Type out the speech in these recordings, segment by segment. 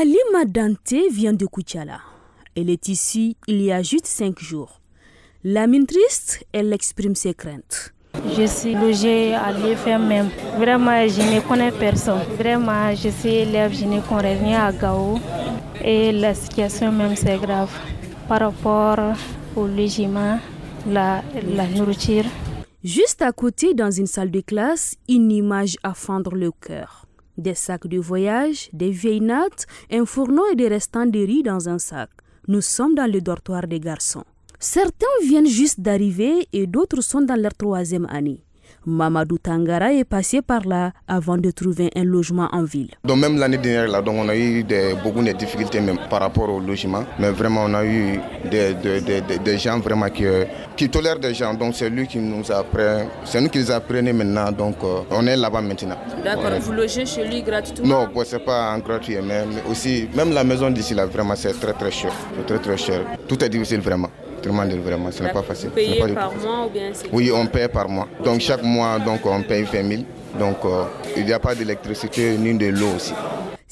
Alima Dante vient de Kuchala. Elle est ici il y a juste cinq jours. La mine triste, elle exprime ses craintes. Je suis logée à l'IFM même. Vraiment, je ne connais personne. Vraiment, je suis élève, je ne connais rien à Gao. Et la situation même, c'est grave. Par rapport au logement, la, la nourriture. Juste à côté, dans une salle de classe, une image à fendre le cœur. Des sacs de voyage, des vieilles nattes, un fourneau et des restants de riz dans un sac. Nous sommes dans le dortoir des garçons. Certains viennent juste d'arriver et d'autres sont dans leur troisième année. Mamadou Tangara est passé par là avant de trouver un logement en ville. Donc même l'année dernière, là, donc on a eu des, beaucoup de difficultés même par rapport au logement. Mais vraiment, on a eu des, des, des, des gens vraiment qui, qui tolèrent des gens. Donc c'est lui qui nous a pris, c'est nous qui les apprenons maintenant. Donc euh, on est là-bas maintenant. D'accord, vous logez chez lui gratuitement? Non, bon, c'est pas en gratuit, mais, mais, aussi, même la maison d'ici là, vraiment, c'est très très cher. Très très cher. Tout est difficile vraiment vraiment, ce n'est pas facile. Vous payez par mois ou bien Oui, on paye par mois. Donc chaque mois, donc, on paye 20 000. Donc euh, il n'y a pas d'électricité ni de l'eau aussi.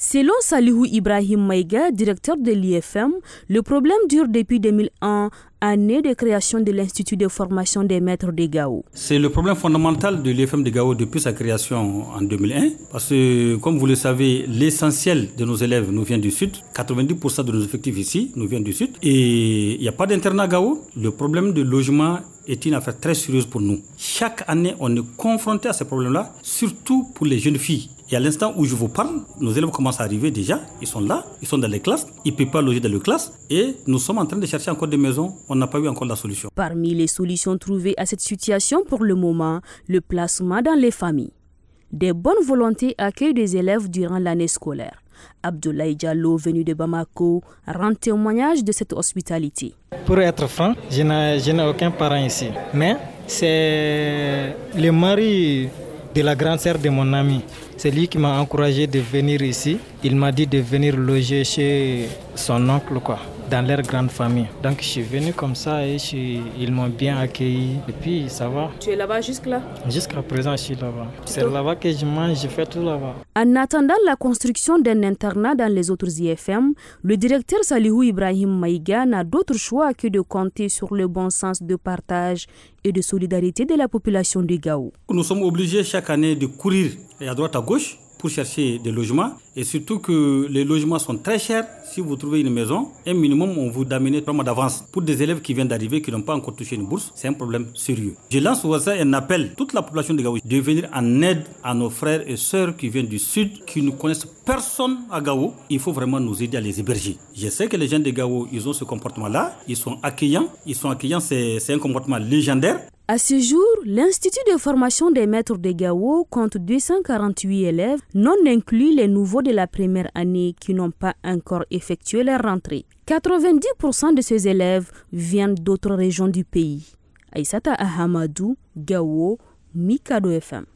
Selon Salihou Ibrahim Maïga, directeur de l'IFM, le problème dure depuis 2001, année de création de l'Institut de formation des maîtres de Gao. C'est le problème fondamental de l'IFM de Gao depuis sa création en 2001, parce que, comme vous le savez, l'essentiel de nos élèves nous vient du Sud. 90% de nos effectifs ici nous viennent du Sud. Et il n'y a pas d'internat Gao. Le problème de logement est une affaire très sérieuse pour nous. Chaque année, on est confronté à ce problème-là, surtout pour les jeunes filles. Et à l'instant où je vous parle, nos élèves commencent à arriver déjà. Ils sont là, ils sont dans les classes, ils ne peuvent pas loger dans les classes. Et nous sommes en train de chercher encore des maisons. On n'a pas eu encore la solution. Parmi les solutions trouvées à cette situation pour le moment, le placement dans les familles. Des bonnes volontés accueillent des élèves durant l'année scolaire. Abdoulaye Diallo, venu de Bamako, rend témoignage de cette hospitalité. Pour être franc, je n'ai aucun parent ici. Mais c'est le mari de la grande sœur de mon ami. C'est lui qui m'a encouragé de venir ici. Il m'a dit de venir loger chez son oncle, quoi dans leur grande famille. Donc je suis venu comme ça et ils m'ont bien accueilli. Et puis ça va. Tu es là-bas jusque-là? Jusqu'à présent, je suis là-bas. C'est là-bas que je mange, je fais tout là-bas. En attendant la construction d'un internat dans les autres IFM, le directeur Salihou Ibrahim Maïga n'a d'autre choix que de compter sur le bon sens de partage et de solidarité de la population de Gao. Nous sommes obligés chaque année de courir à droite à gauche pour chercher des logements et surtout que les logements sont très chers. Si vous trouvez une maison, un minimum, on vous d'amener trois mois d'avance. Pour des élèves qui viennent d'arriver, qui n'ont pas encore touché une bourse, c'est un problème sérieux. Je lance au hasard un appel toute la population de Gao de venir en aide à nos frères et sœurs qui viennent du sud, qui ne connaissent personne à Gao. Il faut vraiment nous aider à les héberger. Je sais que les gens de Gao, ils ont ce comportement-là. Ils sont accueillants. Ils sont accueillants, c'est un comportement légendaire. À ce jour, l'Institut de formation des maîtres de Gao compte 248 élèves, non inclus les nouveaux de la première année qui n'ont pas encore effectué leur rentrée. 90% de ces élèves viennent d'autres régions du pays. Aïsata Ahamadou, Gao, Mikado FM.